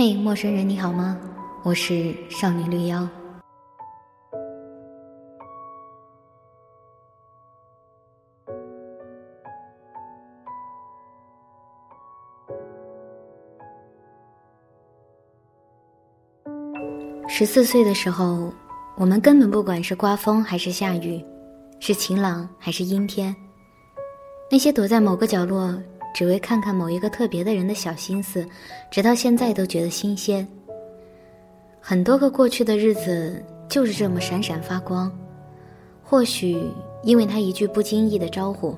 嘿，陌生人，你好吗？我是少女绿妖。十四岁的时候，我们根本不管是刮风还是下雨，是晴朗还是阴天。那些躲在某个角落。只为看看某一个特别的人的小心思，直到现在都觉得新鲜。很多个过去的日子就是这么闪闪发光，或许因为他一句不经意的招呼，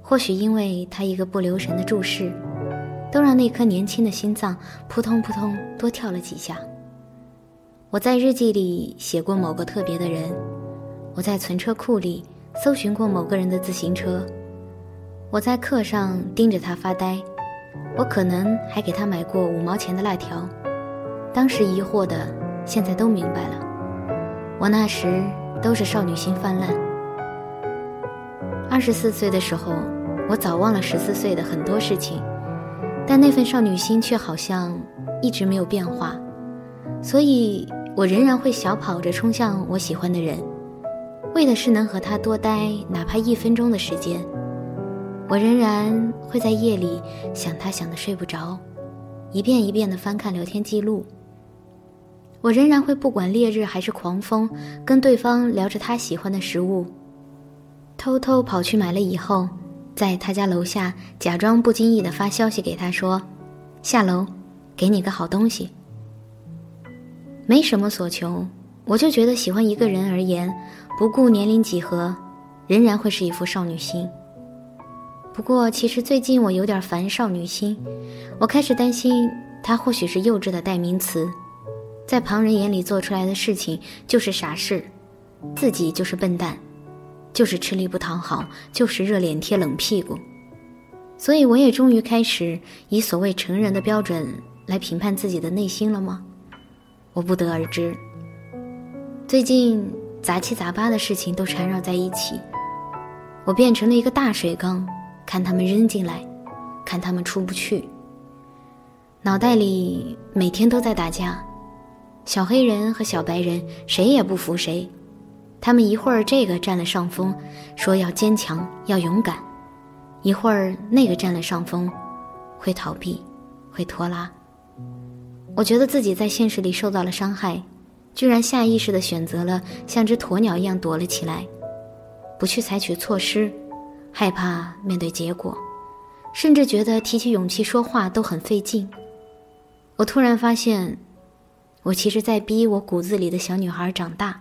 或许因为他一个不留神的注视，都让那颗年轻的心脏扑通扑通多跳了几下。我在日记里写过某个特别的人，我在存车库里搜寻过某个人的自行车。我在课上盯着他发呆，我可能还给他买过五毛钱的辣条。当时疑惑的，现在都明白了。我那时都是少女心泛滥。二十四岁的时候，我早忘了十四岁的很多事情，但那份少女心却好像一直没有变化，所以我仍然会小跑着冲向我喜欢的人，为的是能和他多待哪怕一分钟的时间。我仍然会在夜里想他，想得睡不着，一遍一遍地翻看聊天记录。我仍然会不管烈日还是狂风，跟对方聊着他喜欢的食物，偷偷跑去买了以后，在他家楼下假装不经意地发消息给他说：“下楼，给你个好东西。”没什么所求，我就觉得喜欢一个人而言，不顾年龄几何，仍然会是一副少女心。不过，其实最近我有点烦少女心，我开始担心她或许是幼稚的代名词，在旁人眼里做出来的事情就是傻事，自己就是笨蛋，就是吃力不讨好，就是热脸贴冷屁股。所以，我也终于开始以所谓成人的标准来评判自己的内心了吗？我不得而知。最近杂七杂八的事情都缠绕在一起，我变成了一个大水缸。看他们扔进来，看他们出不去。脑袋里每天都在打架，小黑人和小白人谁也不服谁。他们一会儿这个占了上风，说要坚强要勇敢；一会儿那个占了上风，会逃避，会拖拉。我觉得自己在现实里受到了伤害，居然下意识地选择了像只鸵鸟一样躲了起来，不去采取措施。害怕面对结果，甚至觉得提起勇气说话都很费劲。我突然发现，我其实在逼我骨子里的小女孩长大，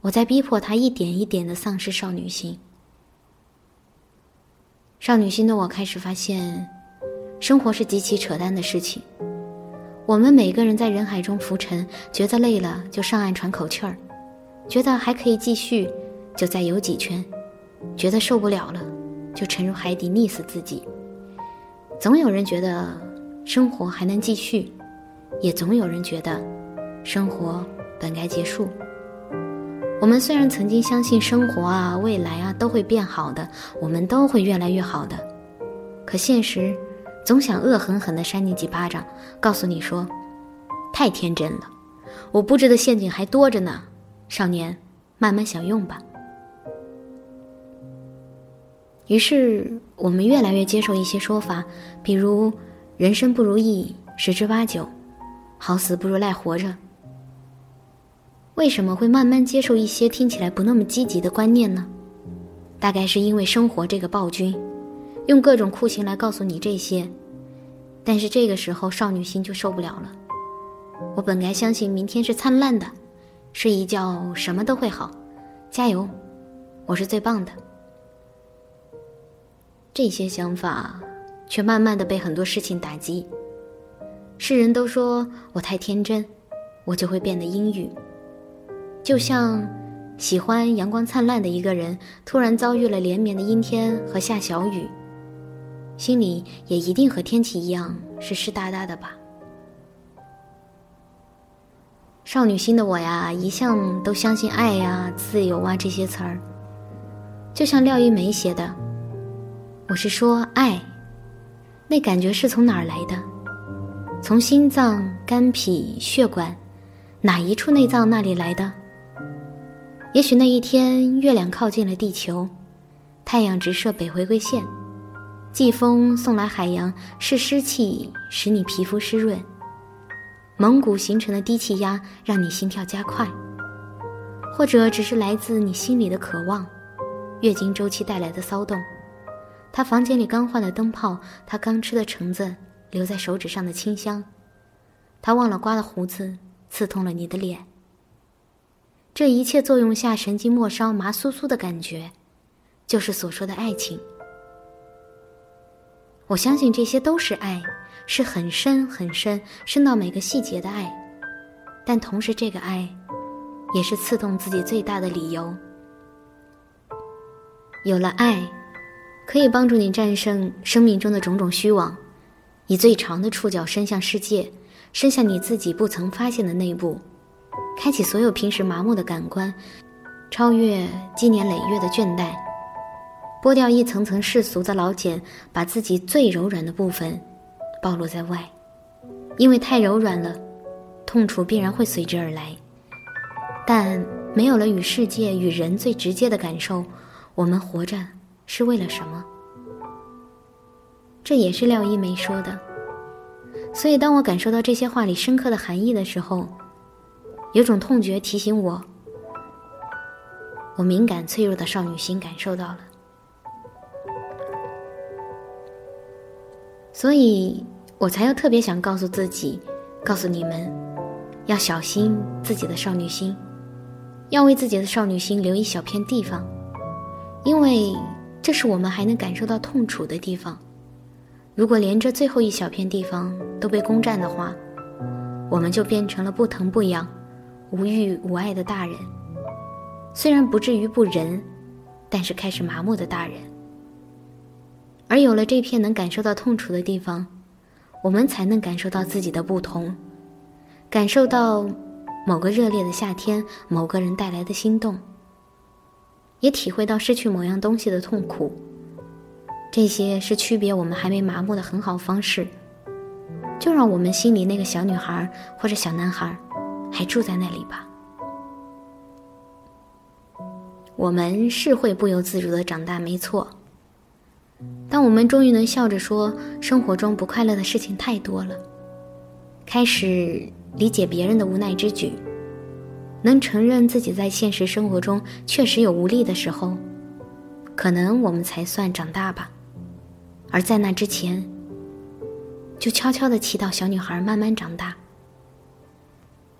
我在逼迫她一点一点的丧失少女心。少女心的我开始发现，生活是极其扯淡的事情。我们每个人在人海中浮沉，觉得累了就上岸喘口气儿，觉得还可以继续，就再游几圈。觉得受不了了，就沉入海底溺死自己。总有人觉得生活还能继续，也总有人觉得生活本该结束。我们虽然曾经相信生活啊、未来啊都会变好的，我们都会越来越好的，可现实总想恶狠狠地扇你几巴掌，告诉你说：“太天真了，我布置的陷阱还多着呢，少年，慢慢享用吧。”于是，我们越来越接受一些说法，比如“人生不如意十之八九，好死不如赖活着”。为什么会慢慢接受一些听起来不那么积极的观念呢？大概是因为生活这个暴君，用各种酷刑来告诉你这些。但是这个时候，少女心就受不了了。我本该相信明天是灿烂的，睡一觉什么都会好，加油，我是最棒的。这些想法，却慢慢的被很多事情打击。世人都说我太天真，我就会变得阴郁。就像喜欢阳光灿烂的一个人，突然遭遇了连绵的阴天和下小雨，心里也一定和天气一样是湿哒哒的吧。少女心的我呀，一向都相信爱呀、自由啊这些词儿，就像廖一梅写的。我是说，爱，那感觉是从哪儿来的？从心脏、肝脾、血管，哪一处内脏那里来的？也许那一天，月亮靠近了地球，太阳直射北回归线，季风送来海洋是湿气，使你皮肤湿润；蒙古形成的低气压让你心跳加快，或者只是来自你心里的渴望，月经周期带来的骚动。他房间里刚换的灯泡，他刚吃的橙子，留在手指上的清香，他忘了刮的胡子，刺痛了你的脸。这一切作用下，神经末梢麻酥酥的感觉，就是所说的爱情。我相信这些都是爱，是很深很深，深到每个细节的爱。但同时，这个爱，也是刺痛自己最大的理由。有了爱。可以帮助你战胜生命中的种种虚妄，以最长的触角伸向世界，伸向你自己不曾发现的内部，开启所有平时麻木的感官，超越积年累月的倦怠，剥掉一层层世俗的老茧，把自己最柔软的部分暴露在外。因为太柔软了，痛楚必然会随之而来。但没有了与世界与人最直接的感受，我们活着。是为了什么？这也是廖一梅说的。所以，当我感受到这些话里深刻的含义的时候，有种痛觉提醒我，我敏感脆弱的少女心感受到了。所以我才要特别想告诉自己，告诉你们，要小心自己的少女心，要为自己的少女心留一小片地方，因为。这是我们还能感受到痛楚的地方。如果连这最后一小片地方都被攻占的话，我们就变成了不疼不痒、无欲无爱的大人。虽然不至于不仁，但是开始麻木的大人。而有了这片能感受到痛楚的地方，我们才能感受到自己的不同，感受到某个热烈的夏天，某个人带来的心动。也体会到失去某样东西的痛苦，这些是区别我们还没麻木的很好方式。就让我们心里那个小女孩或者小男孩，还住在那里吧。我们是会不由自主的长大，没错。当我们终于能笑着说生活中不快乐的事情太多了，开始理解别人的无奈之举。能承认自己在现实生活中确实有无力的时候，可能我们才算长大吧。而在那之前，就悄悄的祈祷小女孩慢慢长大，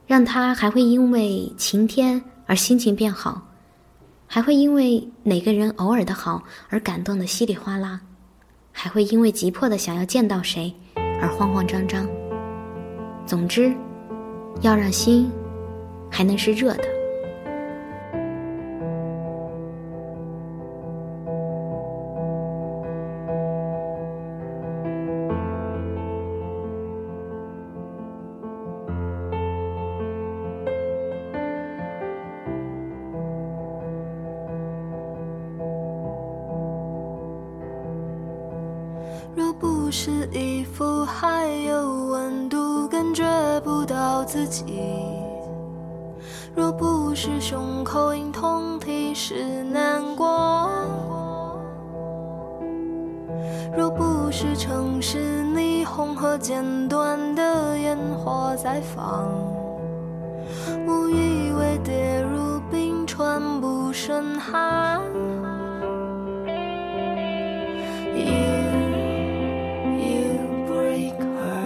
让她还会因为晴天而心情变好，还会因为哪个人偶尔的好而感动的稀里哗啦，还会因为急迫的想要见到谁而慌慌张张。总之，要让心。还能是热的。若不是衣服还有温度，感觉不到自己。不是胸口隐痛，提示难过。若不是城市霓虹和剪断的烟火在放，误以为跌入冰川不胜寒。You, you break her.